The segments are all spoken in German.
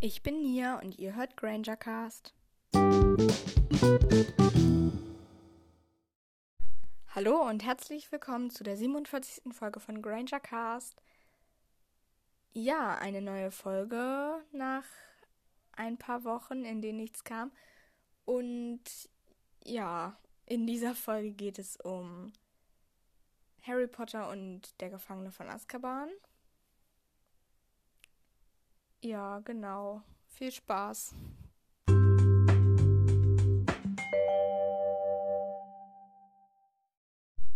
Ich bin Nia und ihr hört Granger Cast. Hallo und herzlich willkommen zu der 47. Folge von Granger Cast. Ja, eine neue Folge nach ein paar Wochen, in denen nichts kam. Und ja, in dieser Folge geht es um Harry Potter und der Gefangene von Azkaban. Ja, genau. Viel Spaß.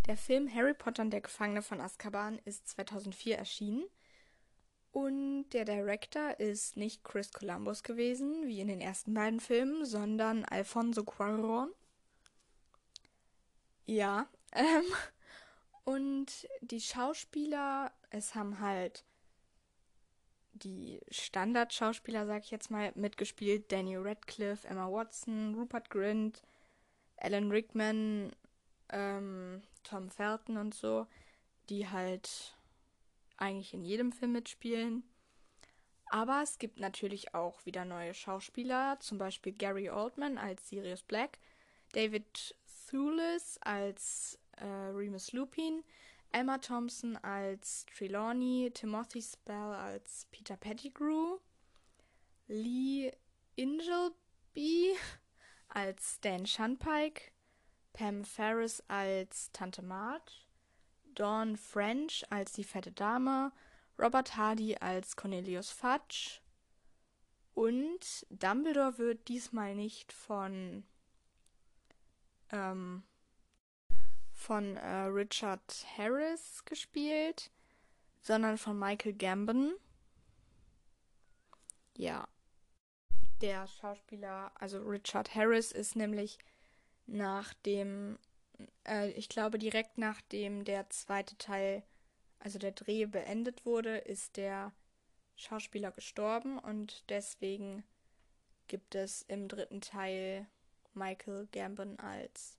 Der Film Harry Potter und der Gefangene von Azkaban ist 2004 erschienen. Und der Director ist nicht Chris Columbus gewesen, wie in den ersten beiden Filmen, sondern Alfonso Cuarón. Ja, ähm, und die Schauspieler, es haben halt die Standardschauspieler, sag ich jetzt mal, mitgespielt. Danny Radcliffe, Emma Watson, Rupert Grint, Alan Rickman, ähm, Tom Felton und so, die halt eigentlich in jedem Film mitspielen. Aber es gibt natürlich auch wieder neue Schauspieler, zum Beispiel Gary Oldman als Sirius Black, David Thewlis als äh, Remus Lupin, Emma Thompson als Trelawney, Timothy Spell als Peter Pettigrew, Lee Ingleby als Dan Shunpike, Pam Ferris als Tante Marge, Dawn French als die fette Dame, Robert Hardy als Cornelius Fudge und Dumbledore wird diesmal nicht von ähm, von äh, Richard Harris gespielt, sondern von Michael Gambon. Ja. Der Schauspieler, also Richard Harris, ist nämlich nach dem, äh, ich glaube direkt nachdem der zweite Teil, also der Dreh beendet wurde, ist der Schauspieler gestorben und deswegen gibt es im dritten Teil Michael Gambon als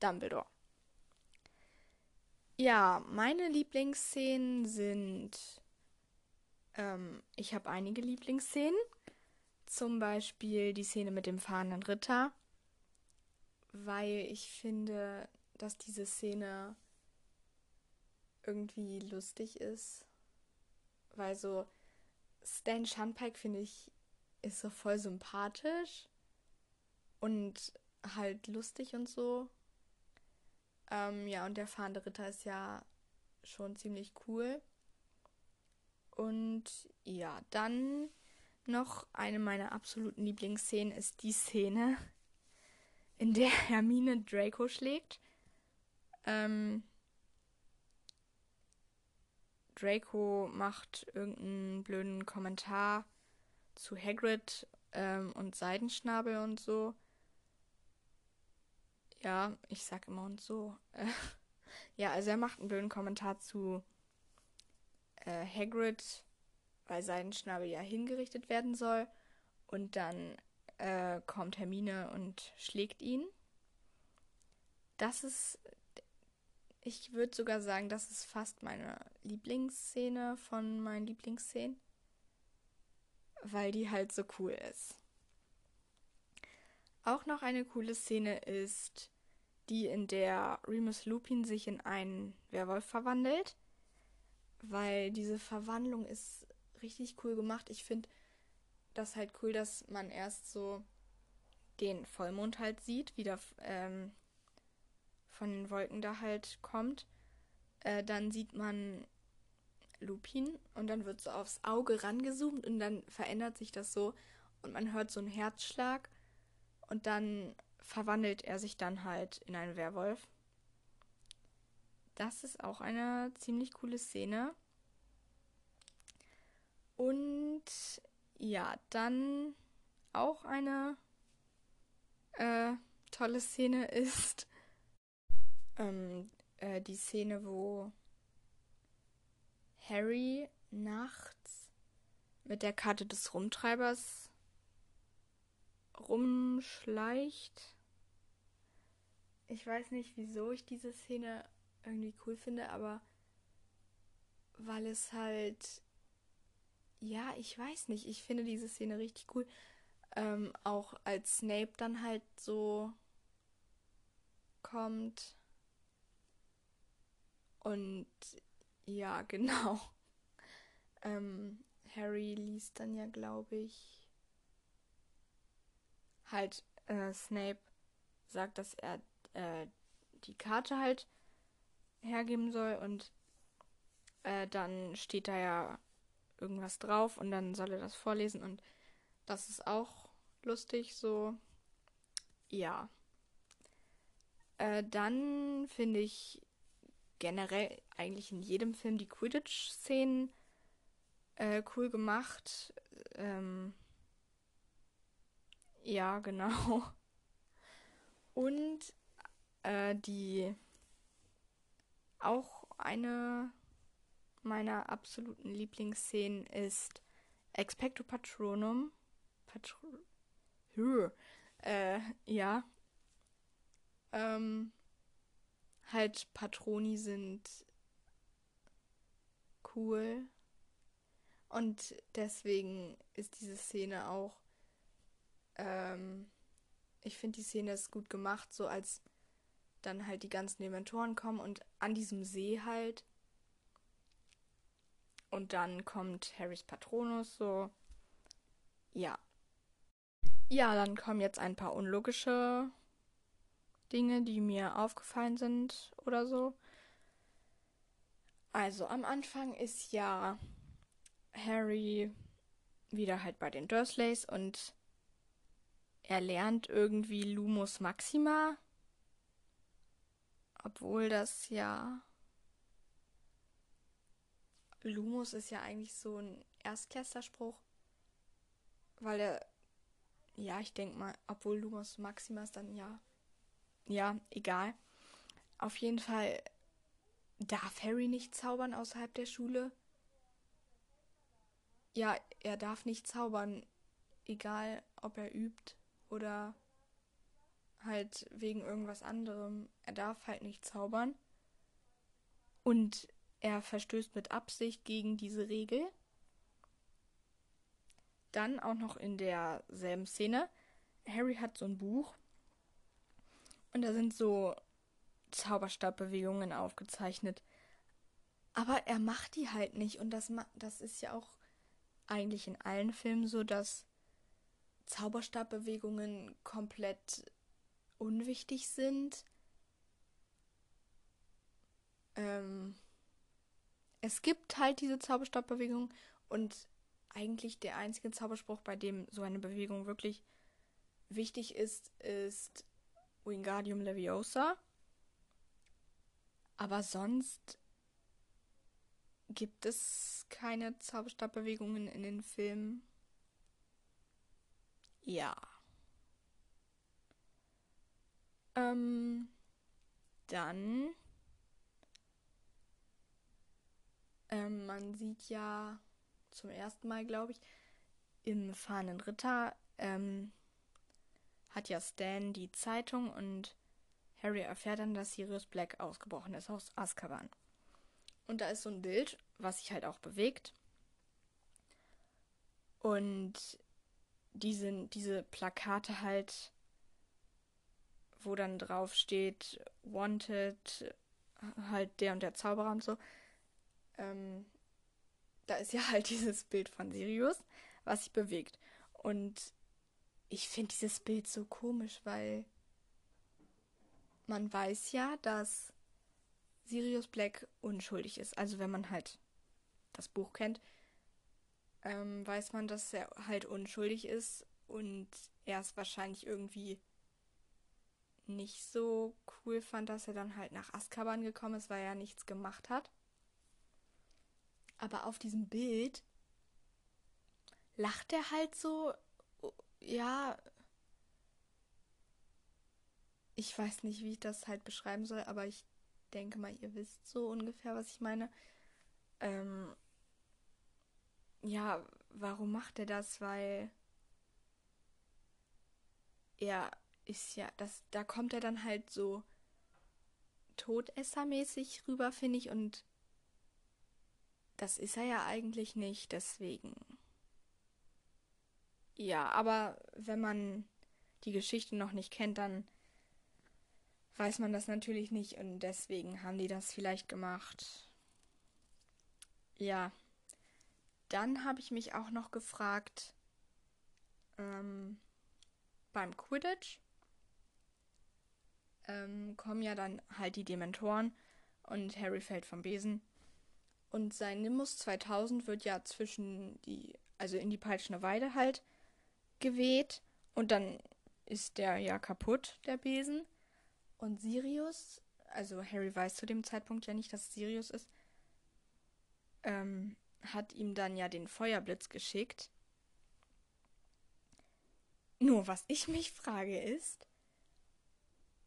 Dumbledore. Ja, meine Lieblingsszenen sind. Ähm, ich habe einige Lieblingsszenen. Zum Beispiel die Szene mit dem fahrenden Ritter. Weil ich finde, dass diese Szene irgendwie lustig ist. Weil so Stan Shunpike, finde ich, ist so voll sympathisch. Und halt lustig und so. Ähm, ja, und der fahrende Ritter ist ja schon ziemlich cool. Und ja, dann noch eine meiner absoluten Lieblingsszenen ist die Szene, in der Hermine Draco schlägt. Ähm, Draco macht irgendeinen blöden Kommentar zu Hagrid ähm, und Seidenschnabel und so. Ja, ich sag immer und so. ja, also er macht einen blöden Kommentar zu äh, Hagrid, weil sein Schnabel ja hingerichtet werden soll. Und dann äh, kommt Hermine und schlägt ihn. Das ist, ich würde sogar sagen, das ist fast meine Lieblingsszene von meinen Lieblingsszenen, weil die halt so cool ist. Auch noch eine coole Szene ist die, in der Remus Lupin sich in einen Werwolf verwandelt. Weil diese Verwandlung ist richtig cool gemacht. Ich finde das halt cool, dass man erst so den Vollmond halt sieht, wie der ähm, von den Wolken da halt kommt. Äh, dann sieht man Lupin und dann wird so aufs Auge rangezoomt und dann verändert sich das so und man hört so einen Herzschlag und dann verwandelt er sich dann halt in einen Werwolf. Das ist auch eine ziemlich coole Szene. Und ja, dann auch eine äh, tolle Szene ist ähm, äh, die Szene, wo Harry nachts mit der Karte des Rumtreibers rumschleicht. Ich weiß nicht, wieso ich diese Szene irgendwie cool finde, aber weil es halt ja, ich weiß nicht. Ich finde diese Szene richtig cool. Ähm, auch als Snape dann halt so kommt. Und ja, genau. Ähm, Harry liest dann ja, glaube ich, halt äh, Snape sagt, dass er äh, die Karte halt hergeben soll und äh, dann steht da ja irgendwas drauf und dann soll er das vorlesen und das ist auch lustig so. Ja. Äh, dann finde ich generell eigentlich in jedem Film die Quidditch-Szenen äh, cool gemacht. Ähm, ja, genau. Und äh, die auch eine meiner absoluten Lieblingsszenen ist Expecto Patronum. Patro äh, ja. Ähm, halt Patroni sind cool. Und deswegen ist diese Szene auch. Ähm, ich finde, die Szene ist gut gemacht, so als dann halt die ganzen Dementoren kommen und an diesem See halt. Und dann kommt Harrys Patronus so. Ja. Ja, dann kommen jetzt ein paar unlogische Dinge, die mir aufgefallen sind oder so. Also am Anfang ist ja Harry wieder halt bei den Dursleys und er lernt irgendwie Lumus Maxima. Obwohl das ja. Lumus ist ja eigentlich so ein Erstklässlerspruch. Weil er. Ja, ich denke mal, obwohl Lumus Maxima ist dann ja. Ja, egal. Auf jeden Fall darf Harry nicht zaubern außerhalb der Schule. Ja, er darf nicht zaubern, egal ob er übt oder halt wegen irgendwas anderem. Er darf halt nicht zaubern. Und er verstößt mit Absicht gegen diese Regel. Dann auch noch in derselben Szene. Harry hat so ein Buch. Und da sind so Zauberstabbewegungen aufgezeichnet. Aber er macht die halt nicht. Und das, das ist ja auch eigentlich in allen Filmen so, dass Zauberstabbewegungen komplett unwichtig sind. Ähm, es gibt halt diese Zauberstabbewegung und eigentlich der einzige Zauberspruch, bei dem so eine Bewegung wirklich wichtig ist, ist Wingardium Leviosa. Aber sonst gibt es keine Zauberstabbewegungen in den Filmen. Ja. Ähm, dann. Ähm, man sieht ja zum ersten Mal, glaube ich, im fahrenden Ritter ähm, hat ja Stan die Zeitung und Harry erfährt dann, dass Sirius Black ausgebrochen ist aus Azkaban. Und da ist so ein Bild, was sich halt auch bewegt. Und diese, diese Plakate halt, wo dann drauf steht, Wanted, halt der und der Zauberer und so. Ähm, da ist ja halt dieses Bild von Sirius, was sich bewegt. Und ich finde dieses Bild so komisch, weil man weiß ja, dass Sirius Black unschuldig ist. Also wenn man halt das Buch kennt, ähm, weiß man, dass er halt unschuldig ist und er es wahrscheinlich irgendwie nicht so cool fand, dass er dann halt nach Azkaban gekommen ist, weil er nichts gemacht hat. Aber auf diesem Bild lacht er halt so, ja, ich weiß nicht, wie ich das halt beschreiben soll, aber ich denke mal, ihr wisst so ungefähr, was ich meine. Ähm, ja, warum macht er das? Weil er ist ja, das, da kommt er dann halt so Todessermäßig rüber, finde ich, und das ist er ja eigentlich nicht, deswegen. Ja, aber wenn man die Geschichte noch nicht kennt, dann weiß man das natürlich nicht und deswegen haben die das vielleicht gemacht. Ja, dann habe ich mich auch noch gefragt ähm, beim Quidditch ähm, kommen ja dann halt die Dementoren und Harry fällt vom Besen. Und sein Nimbus 2000 wird ja zwischen die, also in die peitschende Weide halt geweht und dann ist der ja kaputt, der Besen. Und Sirius, also Harry weiß zu dem Zeitpunkt ja nicht, dass es Sirius ist, ähm, hat ihm dann ja den Feuerblitz geschickt. Nur was ich mich frage ist,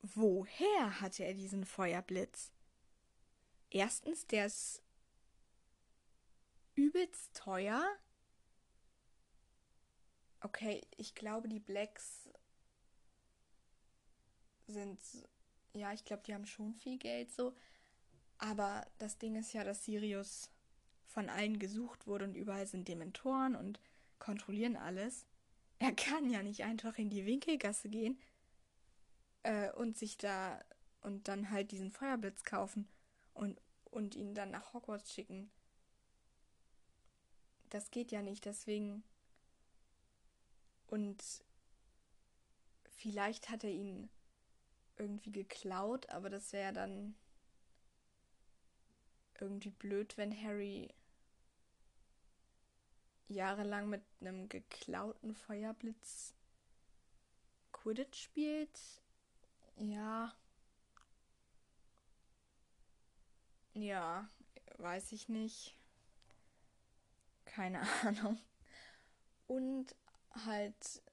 woher hatte er diesen Feuerblitz? Erstens, der ist übelst teuer. Okay, ich glaube, die Blacks sind, ja, ich glaube, die haben schon viel Geld so. Aber das Ding ist ja, dass Sirius von allen gesucht wurde und überall sind Dementoren und kontrollieren alles. Er kann ja nicht einfach in die Winkelgasse gehen äh, und sich da und dann halt diesen Feuerblitz kaufen und, und ihn dann nach Hogwarts schicken. Das geht ja nicht, deswegen. Und vielleicht hat er ihn irgendwie geklaut, aber das wäre dann irgendwie blöd, wenn Harry jahrelang mit einem geklauten Feuerblitz Quidditch spielt. Ja. Ja, weiß ich nicht. Keine Ahnung. Und halt,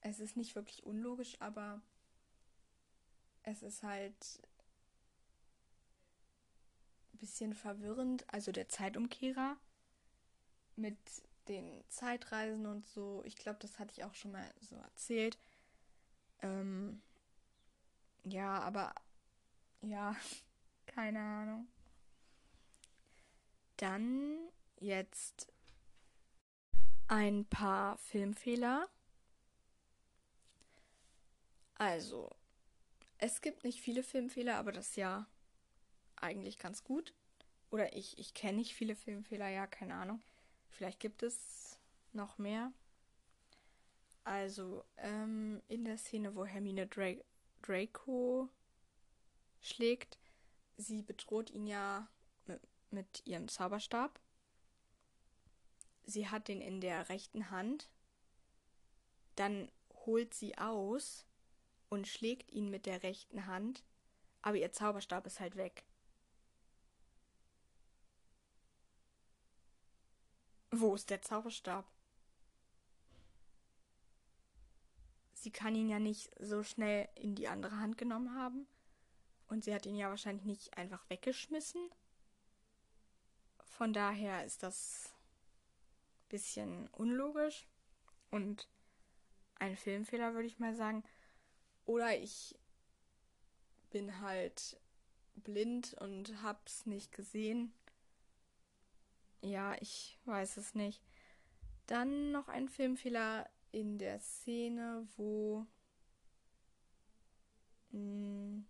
es ist nicht wirklich unlogisch, aber es ist halt ein bisschen verwirrend. Also der Zeitumkehrer mit den Zeitreisen und so. Ich glaube, das hatte ich auch schon mal so erzählt. Ähm, ja, aber ja, keine Ahnung. Dann jetzt ein paar Filmfehler. Also, es gibt nicht viele Filmfehler, aber das ist ja eigentlich ganz gut. Oder ich, ich kenne nicht viele Filmfehler, ja, keine Ahnung. Vielleicht gibt es noch mehr. Also, ähm, in der Szene, wo Hermine Dra Draco schlägt, sie bedroht ihn ja mit, mit ihrem Zauberstab. Sie hat den in der rechten Hand. Dann holt sie aus und schlägt ihn mit der rechten Hand, aber ihr Zauberstab ist halt weg. Wo ist der Zauberstab? Sie kann ihn ja nicht so schnell in die andere Hand genommen haben. Und sie hat ihn ja wahrscheinlich nicht einfach weggeschmissen. Von daher ist das ein bisschen unlogisch und ein Filmfehler, würde ich mal sagen. Oder ich bin halt blind und hab's nicht gesehen. Ja, ich weiß es nicht. Dann noch ein Filmfehler in der Szene, wo mh, hm,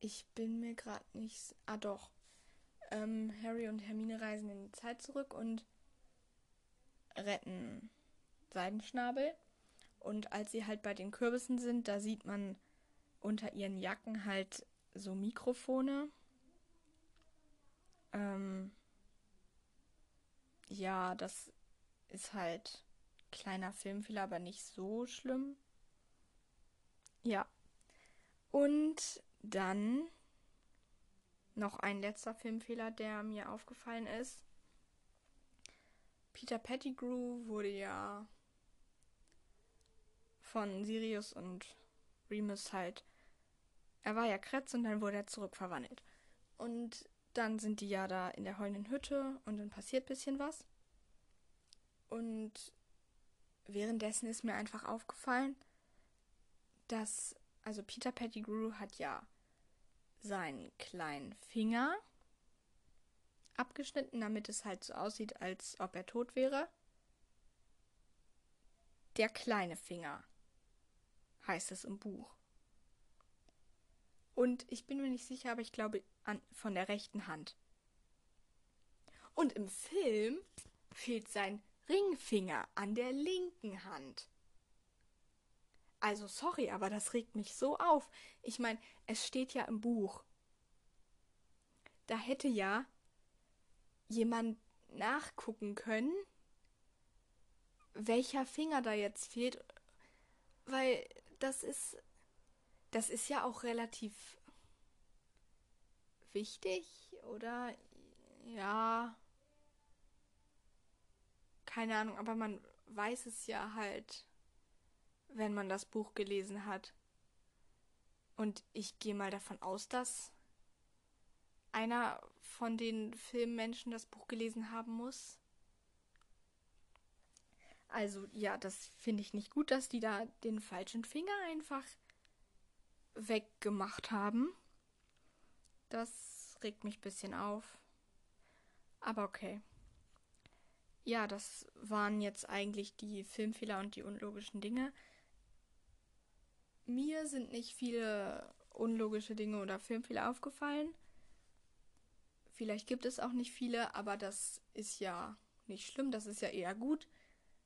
ich bin mir gerade nicht. Ah doch. Ähm, Harry und Hermine reisen in die Zeit zurück und retten Seidenschnabel. Und als sie halt bei den Kürbissen sind, da sieht man unter ihren Jacken halt so Mikrofone ähm, ja, das ist halt kleiner Filmfehler, aber nicht so schlimm. Ja. Und dann noch ein letzter Filmfehler, der mir aufgefallen ist. Peter Pettigrew wurde ja von Sirius und Remus halt. Er war ja Kretz und dann wurde er zurückverwandelt. Und dann sind die ja da in der heulenden Hütte und dann passiert ein bisschen was. Und währenddessen ist mir einfach aufgefallen, dass, also Peter Pettigrew hat ja seinen kleinen Finger abgeschnitten, damit es halt so aussieht, als ob er tot wäre. Der kleine Finger heißt es im Buch. Und ich bin mir nicht sicher, aber ich glaube an, von der rechten Hand. Und im Film fehlt sein Ringfinger an der linken Hand. Also sorry, aber das regt mich so auf. Ich meine, es steht ja im Buch. Da hätte ja jemand nachgucken können, welcher Finger da jetzt fehlt, weil das ist das ist ja auch relativ wichtig, oder? Ja. Keine Ahnung, aber man weiß es ja halt, wenn man das Buch gelesen hat. Und ich gehe mal davon aus, dass einer von den Filmmenschen das Buch gelesen haben muss. Also ja, das finde ich nicht gut, dass die da den falschen Finger einfach weggemacht haben. Das regt mich ein bisschen auf. Aber okay. Ja, das waren jetzt eigentlich die Filmfehler und die unlogischen Dinge. Mir sind nicht viele unlogische Dinge oder Filmfehler aufgefallen. Vielleicht gibt es auch nicht viele, aber das ist ja nicht schlimm. Das ist ja eher gut,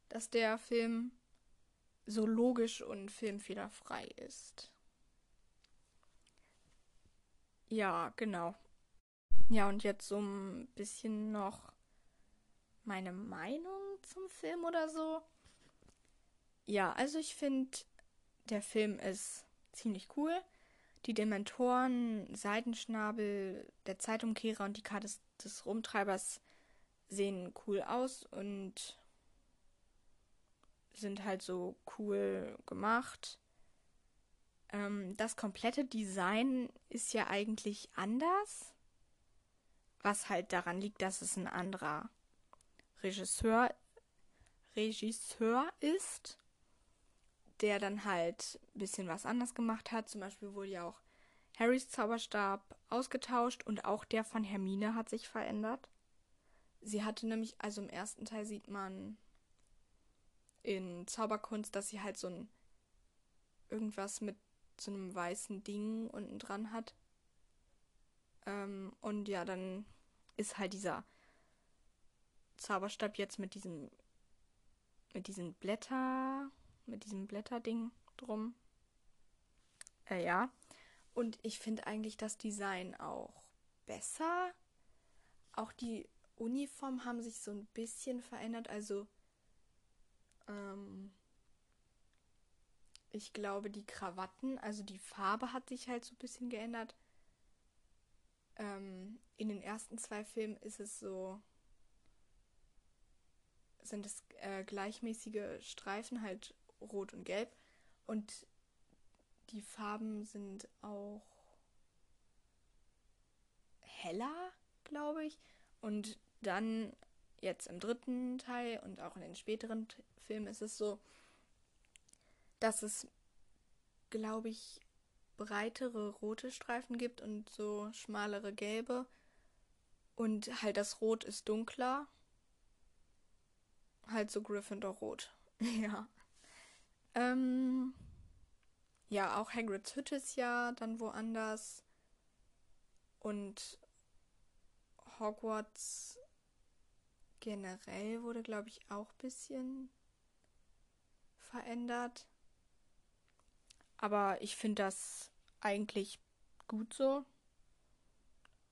dass der Film so logisch und filmfehlerfrei ist. Ja, genau. Ja, und jetzt so ein bisschen noch meine Meinung zum Film oder so. Ja, also ich finde, der Film ist ziemlich cool. Die Dementoren, Seitenschnabel, der Zeitumkehrer und die Karte des, des Rumtreibers sehen cool aus und sind halt so cool gemacht. Ähm, das komplette Design ist ja eigentlich anders, was halt daran liegt, dass es ein anderer Regisseur, Regisseur ist, der dann halt ein bisschen was anders gemacht hat. Zum Beispiel wurde ja auch Harrys Zauberstab ausgetauscht und auch der von Hermine hat sich verändert. Sie hatte nämlich, also im ersten Teil sieht man in Zauberkunst, dass sie halt so ein irgendwas mit so einem weißen Ding unten dran hat. Ähm, und ja, dann ist halt dieser Zauberstab jetzt mit diesem mit diesen Blätter, mit diesem Blätterding drum. Äh, ja. Und ich finde eigentlich das Design auch besser. Auch die Uniformen haben sich so ein bisschen verändert. Also, ich glaube, die Krawatten, also die Farbe hat sich halt so ein bisschen geändert. Ähm, in den ersten zwei Filmen ist es so, sind es äh, gleichmäßige Streifen, halt rot und gelb. Und die Farben sind auch heller, glaube ich. Und dann jetzt im dritten Teil und auch in den späteren Filmen ist es so, dass es, glaube ich, breitere rote Streifen gibt und so schmalere gelbe. Und halt das Rot ist dunkler. Halt so Gryffindor-Rot. ja. Ähm, ja, auch Hagrids Hütte ist ja dann woanders. Und Hogwarts generell wurde, glaube ich, auch ein bisschen verändert. Aber ich finde das eigentlich gut so.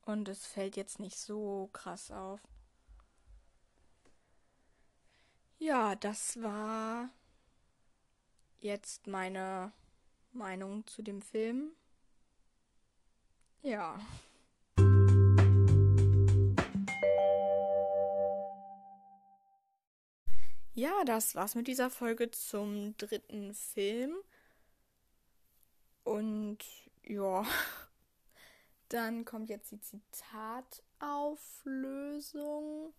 Und es fällt jetzt nicht so krass auf. Ja, das war jetzt meine Meinung zu dem Film. Ja. Ja, das war's mit dieser Folge zum dritten Film. Und ja, dann kommt jetzt die Zitatauflösung.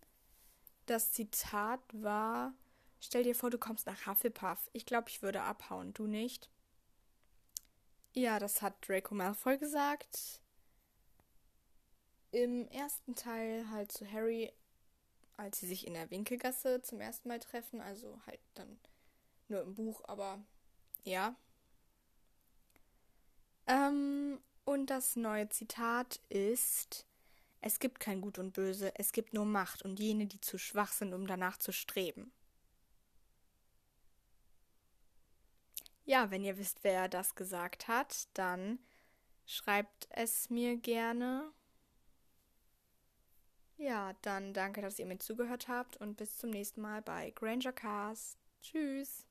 Das Zitat war: Stell dir vor, du kommst nach Hufflepuff. Ich glaube, ich würde abhauen. Du nicht? Ja, das hat Draco Malfoy gesagt. im ersten Teil halt zu Harry, als sie sich in der Winkelgasse zum ersten Mal treffen, also halt dann nur im Buch, aber ja. Ähm, und das neue Zitat ist, es gibt kein Gut und Böse, es gibt nur Macht und jene, die zu schwach sind, um danach zu streben. Ja, wenn ihr wisst, wer das gesagt hat, dann schreibt es mir gerne. Ja, dann danke, dass ihr mir zugehört habt und bis zum nächsten Mal bei Granger Cast. Tschüss.